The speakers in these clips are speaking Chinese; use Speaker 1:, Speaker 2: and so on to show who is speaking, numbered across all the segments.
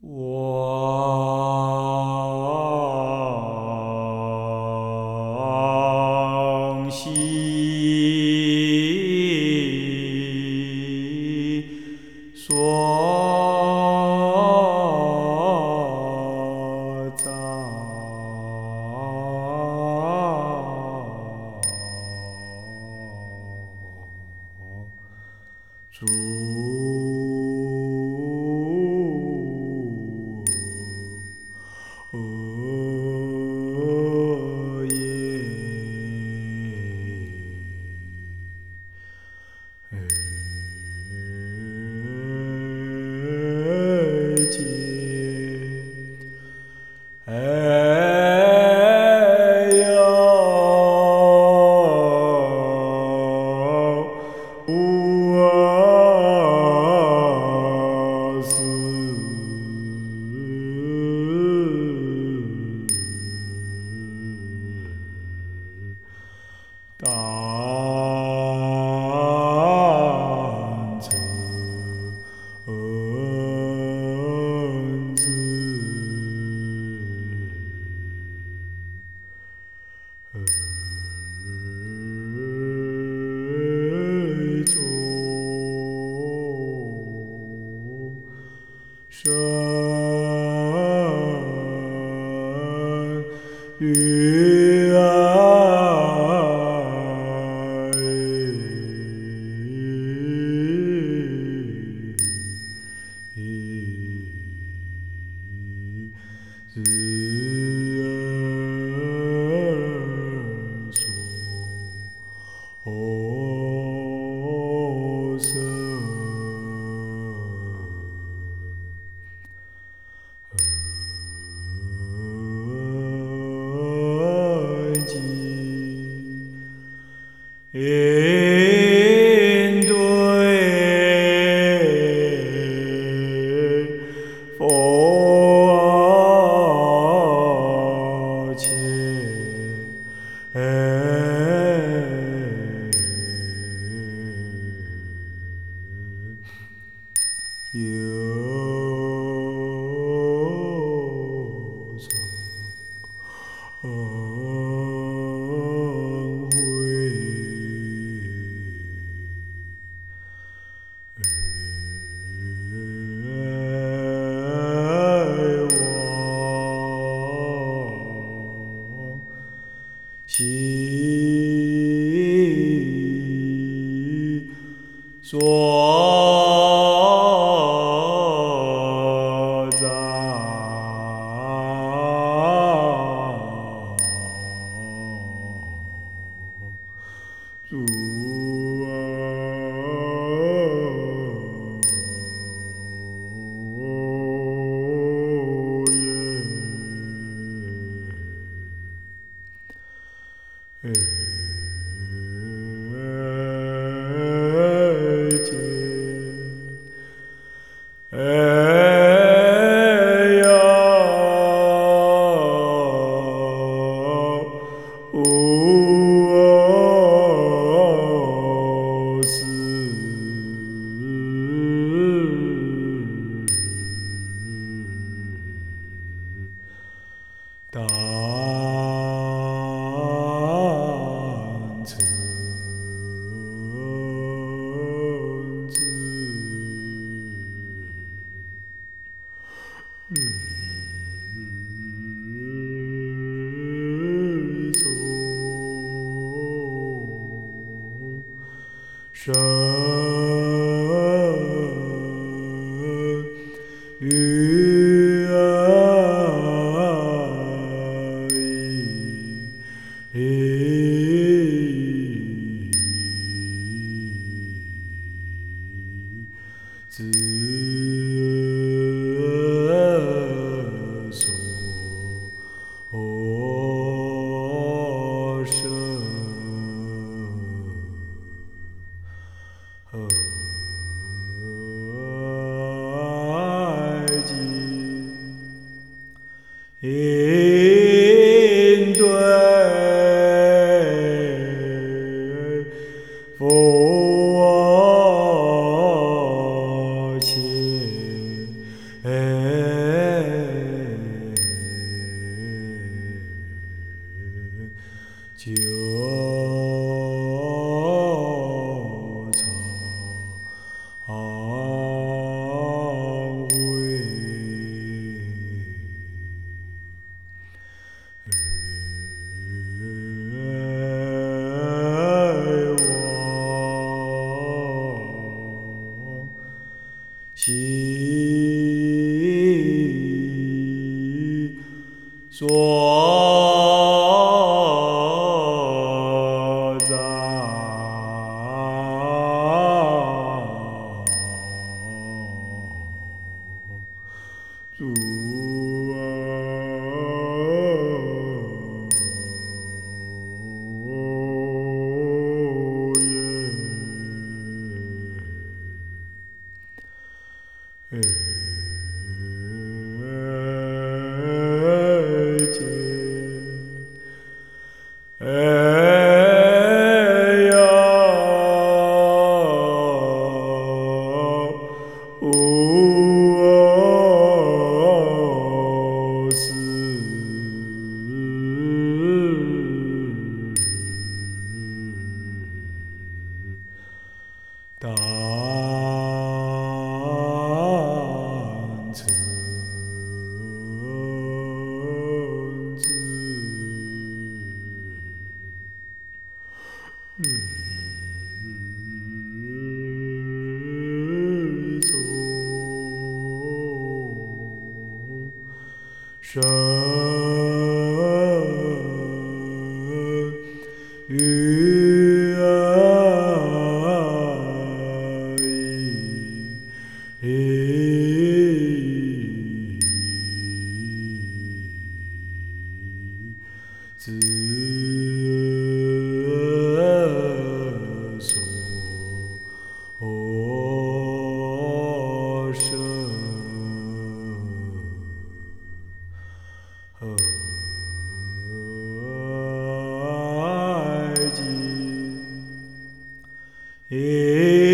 Speaker 1: 我。Shan to Hmm. Shalom. Hey.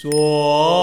Speaker 1: 左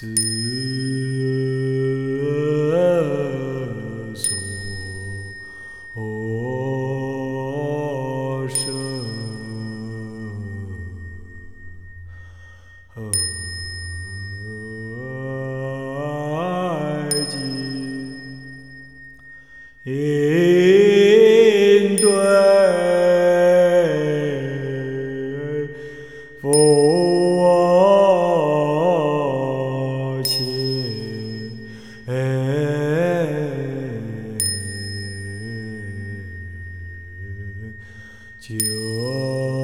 Speaker 1: Tschüss. Lord.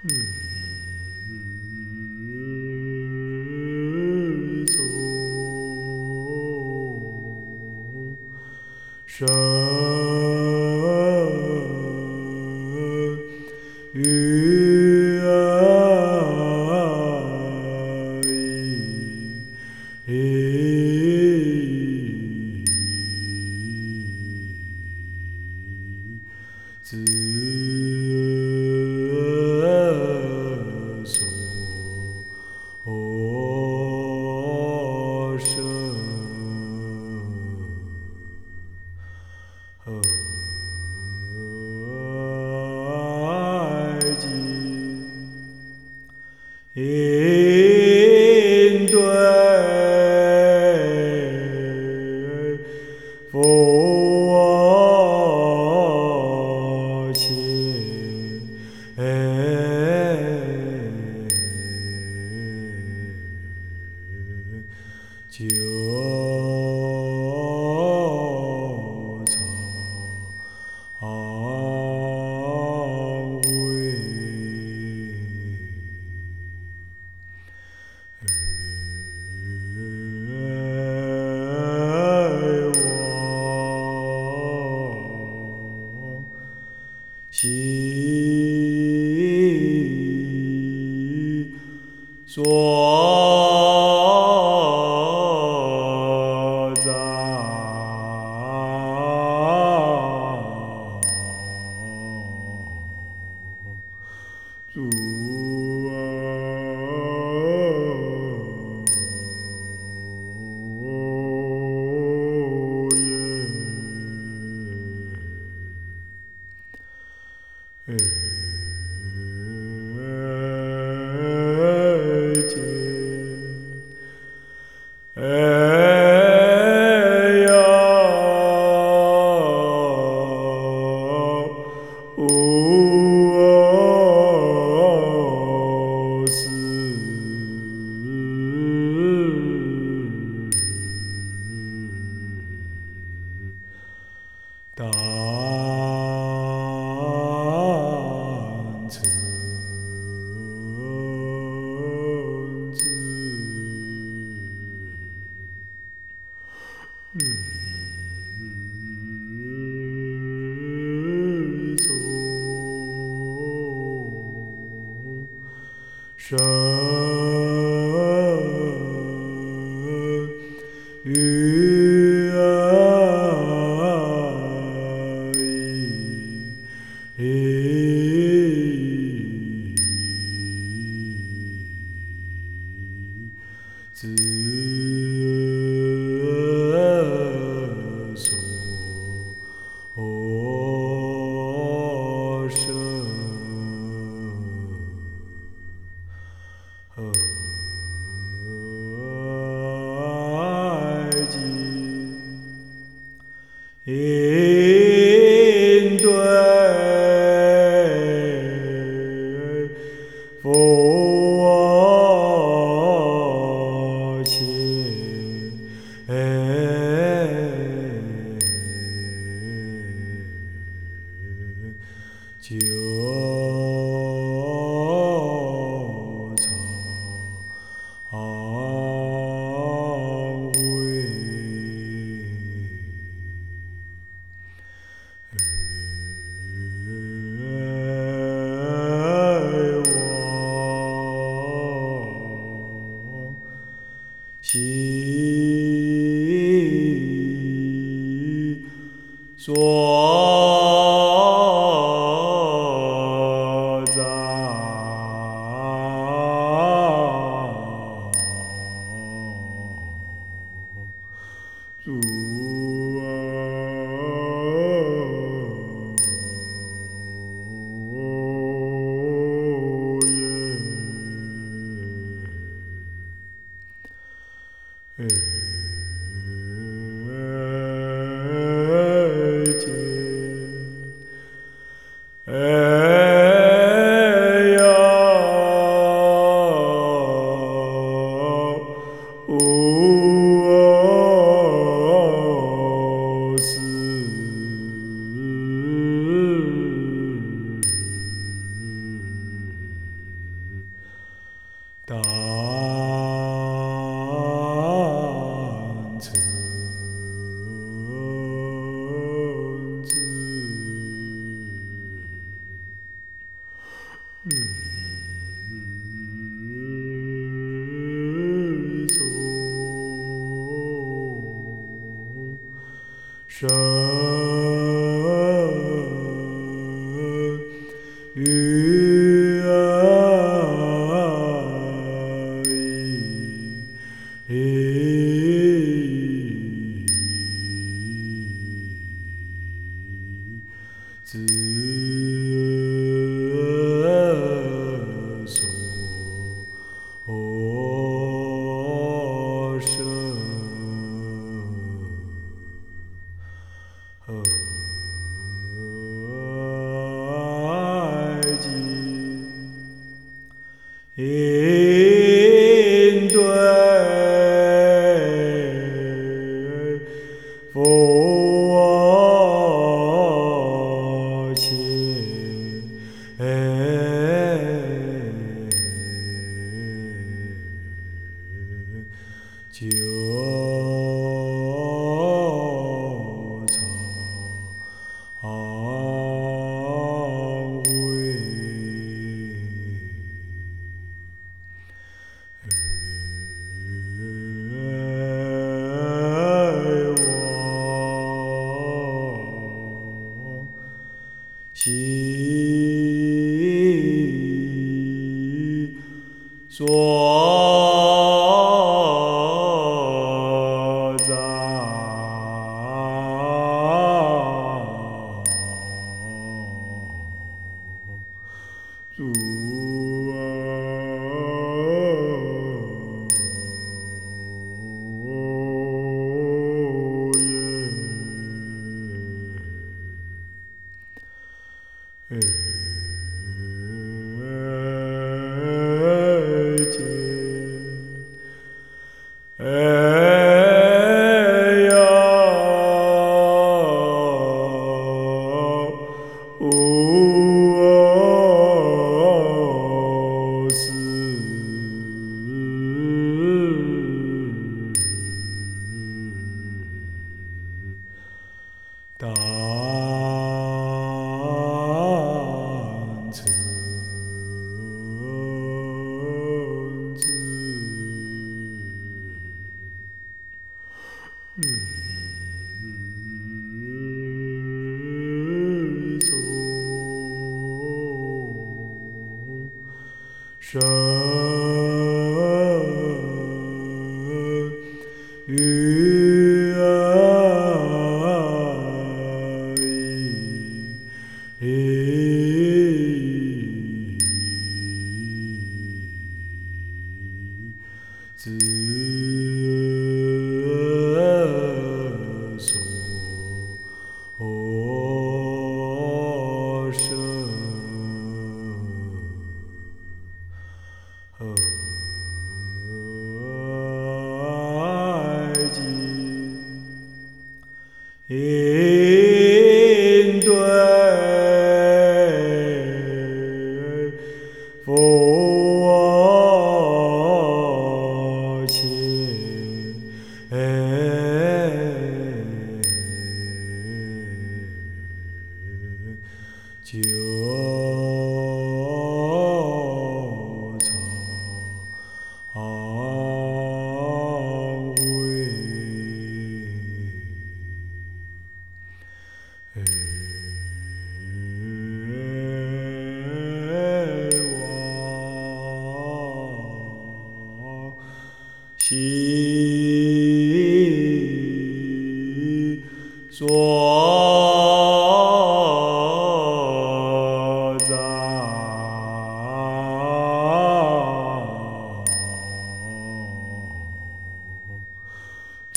Speaker 1: 走神心所九 Sure. Oh. 心所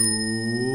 Speaker 1: do